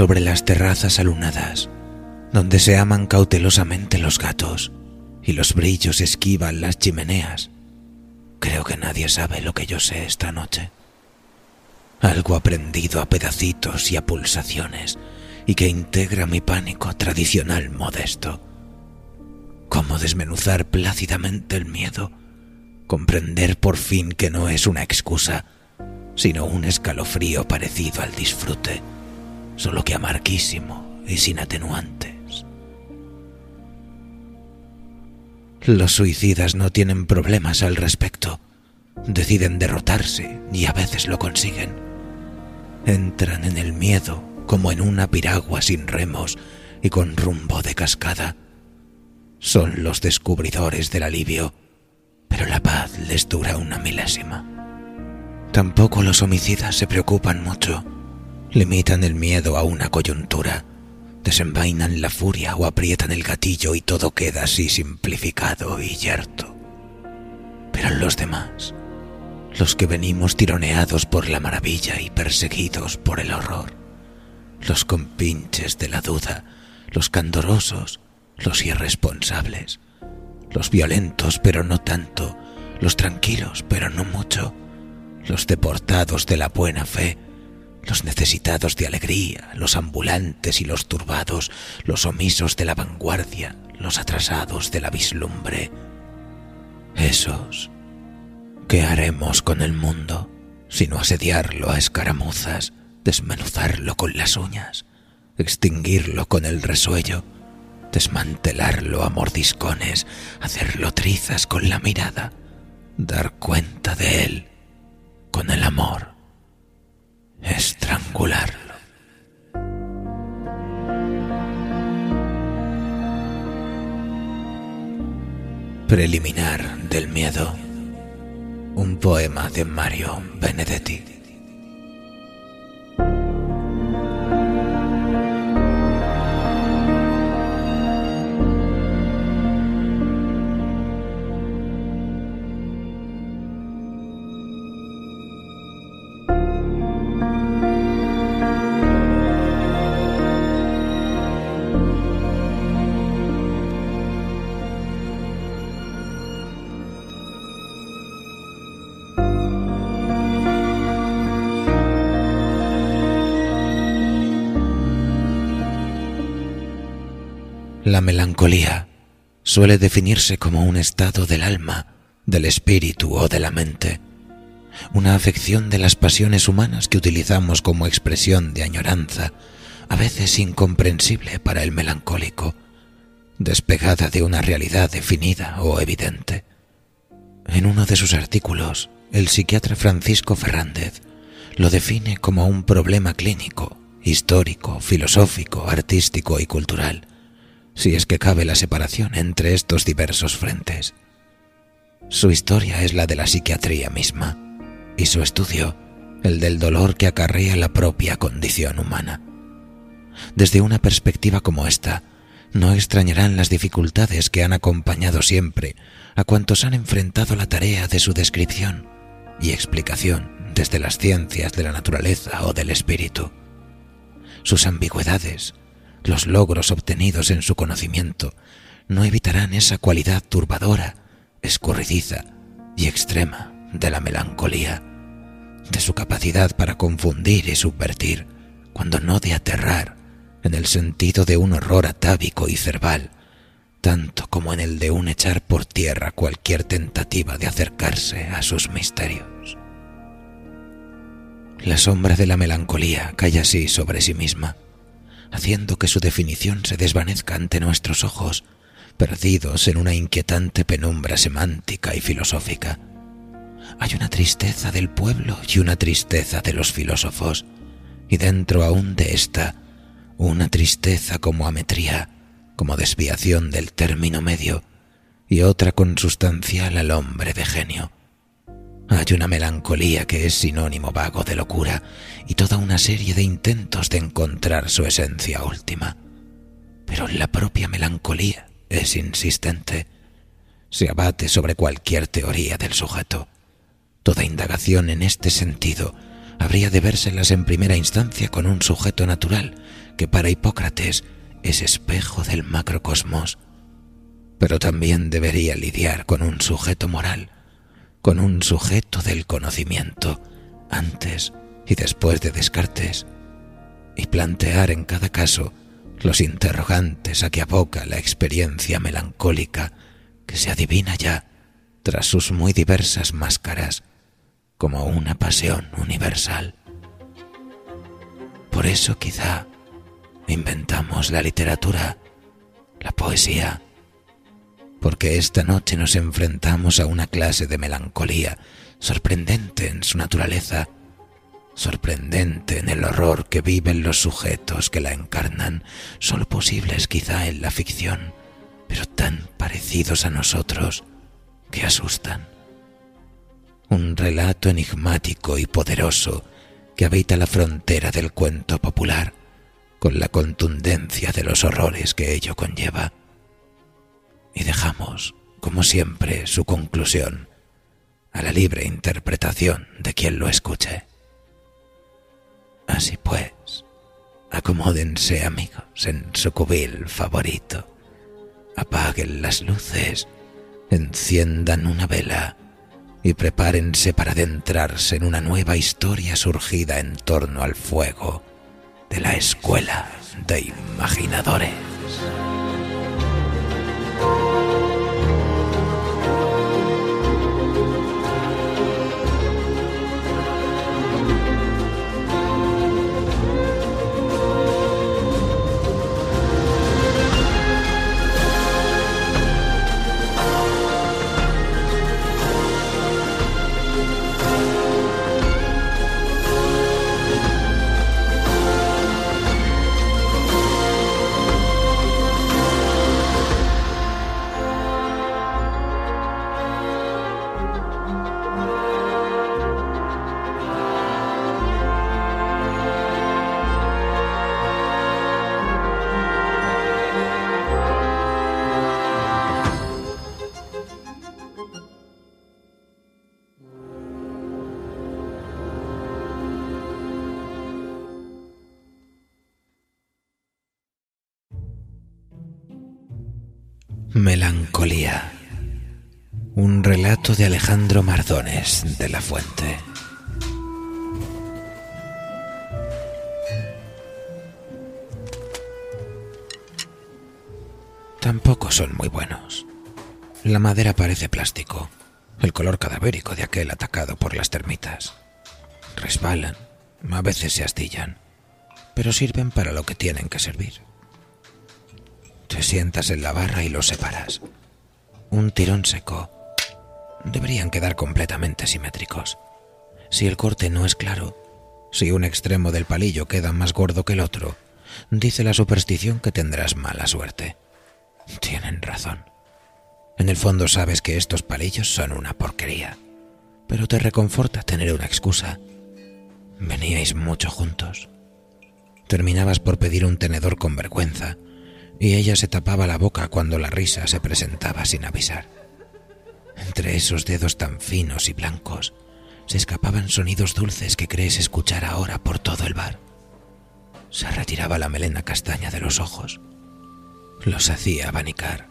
Sobre las terrazas alunadas, donde se aman cautelosamente los gatos y los brillos esquivan las chimeneas. Creo que nadie sabe lo que yo sé esta noche. Algo aprendido a pedacitos y a pulsaciones y que integra mi pánico tradicional modesto. Cómo desmenuzar plácidamente el miedo, comprender por fin que no es una excusa, sino un escalofrío parecido al disfrute solo que amarguísimo y sin atenuantes. Los suicidas no tienen problemas al respecto. Deciden derrotarse y a veces lo consiguen. Entran en el miedo como en una piragua sin remos y con rumbo de cascada. Son los descubridores del alivio, pero la paz les dura una milésima. Tampoco los homicidas se preocupan mucho limitan el miedo a una coyuntura, desenvainan la furia o aprietan el gatillo y todo queda así simplificado y yerto. Pero los demás, los que venimos tironeados por la maravilla y perseguidos por el horror, los compinches de la duda, los candorosos, los irresponsables, los violentos pero no tanto, los tranquilos pero no mucho, los deportados de la buena fe, los necesitados de alegría, los ambulantes y los turbados, los omisos de la vanguardia, los atrasados de la vislumbre. Esos, ¿qué haremos con el mundo sino asediarlo a escaramuzas, desmenuzarlo con las uñas, extinguirlo con el resuello, desmantelarlo a mordiscones, hacerlo trizas con la mirada, dar cuenta de él con el amor? Estrangularlo. Preliminar del miedo. Un poema de Mario Benedetti. La melancolía suele definirse como un estado del alma, del espíritu o de la mente, una afección de las pasiones humanas que utilizamos como expresión de añoranza, a veces incomprensible para el melancólico, despegada de una realidad definida o evidente. En uno de sus artículos, el psiquiatra Francisco Fernández lo define como un problema clínico, histórico, filosófico, artístico y cultural, si es que cabe la separación entre estos diversos frentes. Su historia es la de la psiquiatría misma y su estudio el del dolor que acarrea la propia condición humana. Desde una perspectiva como esta, no extrañarán las dificultades que han acompañado siempre a cuantos han enfrentado la tarea de su descripción y explicación desde las ciencias de la naturaleza o del espíritu. Sus ambigüedades, los logros obtenidos en su conocimiento no evitarán esa cualidad turbadora, escurridiza y extrema de la melancolía, de su capacidad para confundir y subvertir, cuando no de aterrar, en el sentido de un horror atávico y cerval, tanto como en el de un echar por tierra cualquier tentativa de acercarse a sus misterios. La sombra de la melancolía cae así sobre sí misma, haciendo que su definición se desvanezca ante nuestros ojos, perdidos en una inquietante penumbra semántica y filosófica. Hay una tristeza del pueblo y una tristeza de los filósofos, y dentro aún de esta, una tristeza como ametría, como desviación del término medio, y otra consustancial al hombre de genio. Hay una melancolía que es sinónimo vago de locura y toda una serie de intentos de encontrar su esencia última. Pero la propia melancolía es insistente. Se abate sobre cualquier teoría del sujeto. Toda indagación en este sentido habría de vérselas en primera instancia con un sujeto natural que para Hipócrates es espejo del macrocosmos, pero también debería lidiar con un sujeto moral, con un sujeto del conocimiento, antes y después de Descartes, y plantear en cada caso los interrogantes a que aboca la experiencia melancólica que se adivina ya tras sus muy diversas máscaras como una pasión universal. Por eso quizá inventamos la literatura, la poesía, porque esta noche nos enfrentamos a una clase de melancolía sorprendente en su naturaleza, sorprendente en el horror que viven los sujetos que la encarnan, solo posibles quizá en la ficción, pero tan parecidos a nosotros que asustan. Un relato enigmático y poderoso que habita la frontera del cuento popular, con la contundencia de los horrores que ello conlleva y dejamos, como siempre, su conclusión a la libre interpretación de quien lo escuche. Así pues, acomódense amigos en su cubil favorito, apaguen las luces, enciendan una vela y prepárense para adentrarse en una nueva historia surgida en torno al fuego de la escuela de imaginadores. Melancolía. Un relato de Alejandro Mardones de la Fuente. Tampoco son muy buenos. La madera parece plástico, el color cadavérico de aquel atacado por las termitas. Resbalan, a veces se astillan, pero sirven para lo que tienen que servir. Te sientas en la barra y los separas. Un tirón seco. Deberían quedar completamente simétricos. Si el corte no es claro, si un extremo del palillo queda más gordo que el otro, dice la superstición que tendrás mala suerte. Tienen razón. En el fondo sabes que estos palillos son una porquería, pero te reconforta tener una excusa. Veníais mucho juntos. Terminabas por pedir un tenedor con vergüenza y ella se tapaba la boca cuando la risa se presentaba sin avisar. Entre esos dedos tan finos y blancos se escapaban sonidos dulces que crees escuchar ahora por todo el bar. Se retiraba la melena castaña de los ojos. Los hacía abanicar.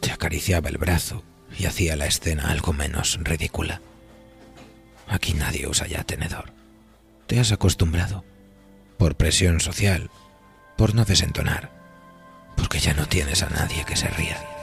Te acariciaba el brazo y hacía la escena algo menos ridícula. Aquí nadie usa ya tenedor. Te has acostumbrado. Por presión social, por no desentonar, porque ya no tienes a nadie que se ría.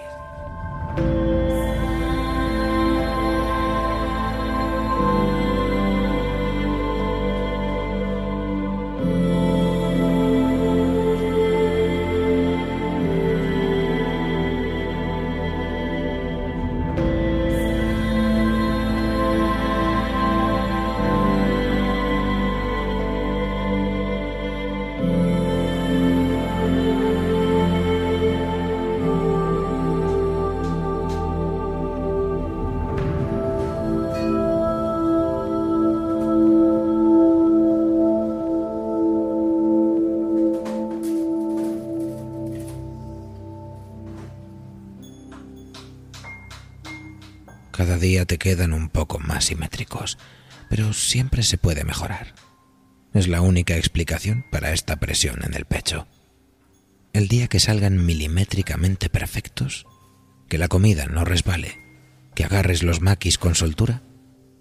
Día te quedan un poco más simétricos, pero siempre se puede mejorar. Es la única explicación para esta presión en el pecho. El día que salgan milimétricamente perfectos, que la comida no resbale, que agarres los maquis con soltura,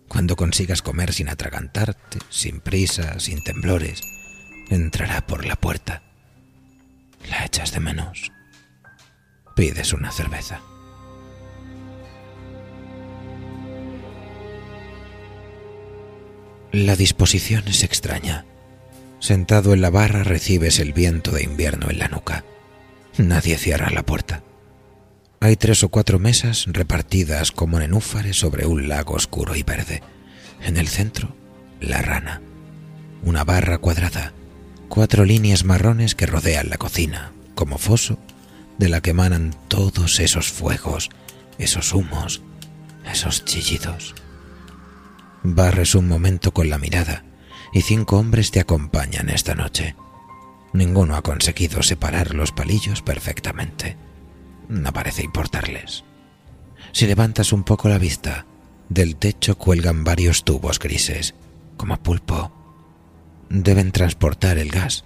cuando consigas comer sin atragantarte, sin prisa, sin temblores, entrará por la puerta. La echas de menos. Pides una cerveza. La disposición es extraña. Sentado en la barra recibes el viento de invierno en la nuca. Nadie cierra la puerta. Hay tres o cuatro mesas repartidas como nenúfares sobre un lago oscuro y verde. En el centro, la rana. Una barra cuadrada. Cuatro líneas marrones que rodean la cocina, como foso, de la que emanan todos esos fuegos, esos humos, esos chillidos. Barres un momento con la mirada y cinco hombres te acompañan esta noche. Ninguno ha conseguido separar los palillos perfectamente. No parece importarles. Si levantas un poco la vista, del techo cuelgan varios tubos grises, como pulpo. Deben transportar el gas.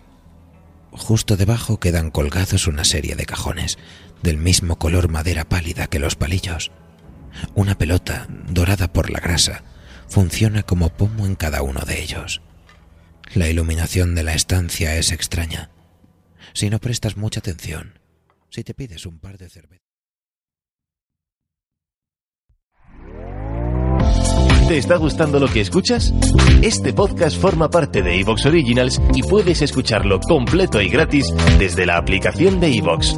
Justo debajo quedan colgados una serie de cajones, del mismo color madera pálida que los palillos. Una pelota, dorada por la grasa, funciona como pomo en cada uno de ellos. La iluminación de la estancia es extraña. Si no prestas mucha atención, si te pides un par de cervezas. ¿Te está gustando lo que escuchas? Este podcast forma parte de Evox Originals y puedes escucharlo completo y gratis desde la aplicación de Evox.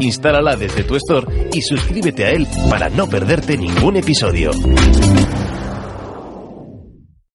Instálala desde tu store y suscríbete a él para no perderte ningún episodio.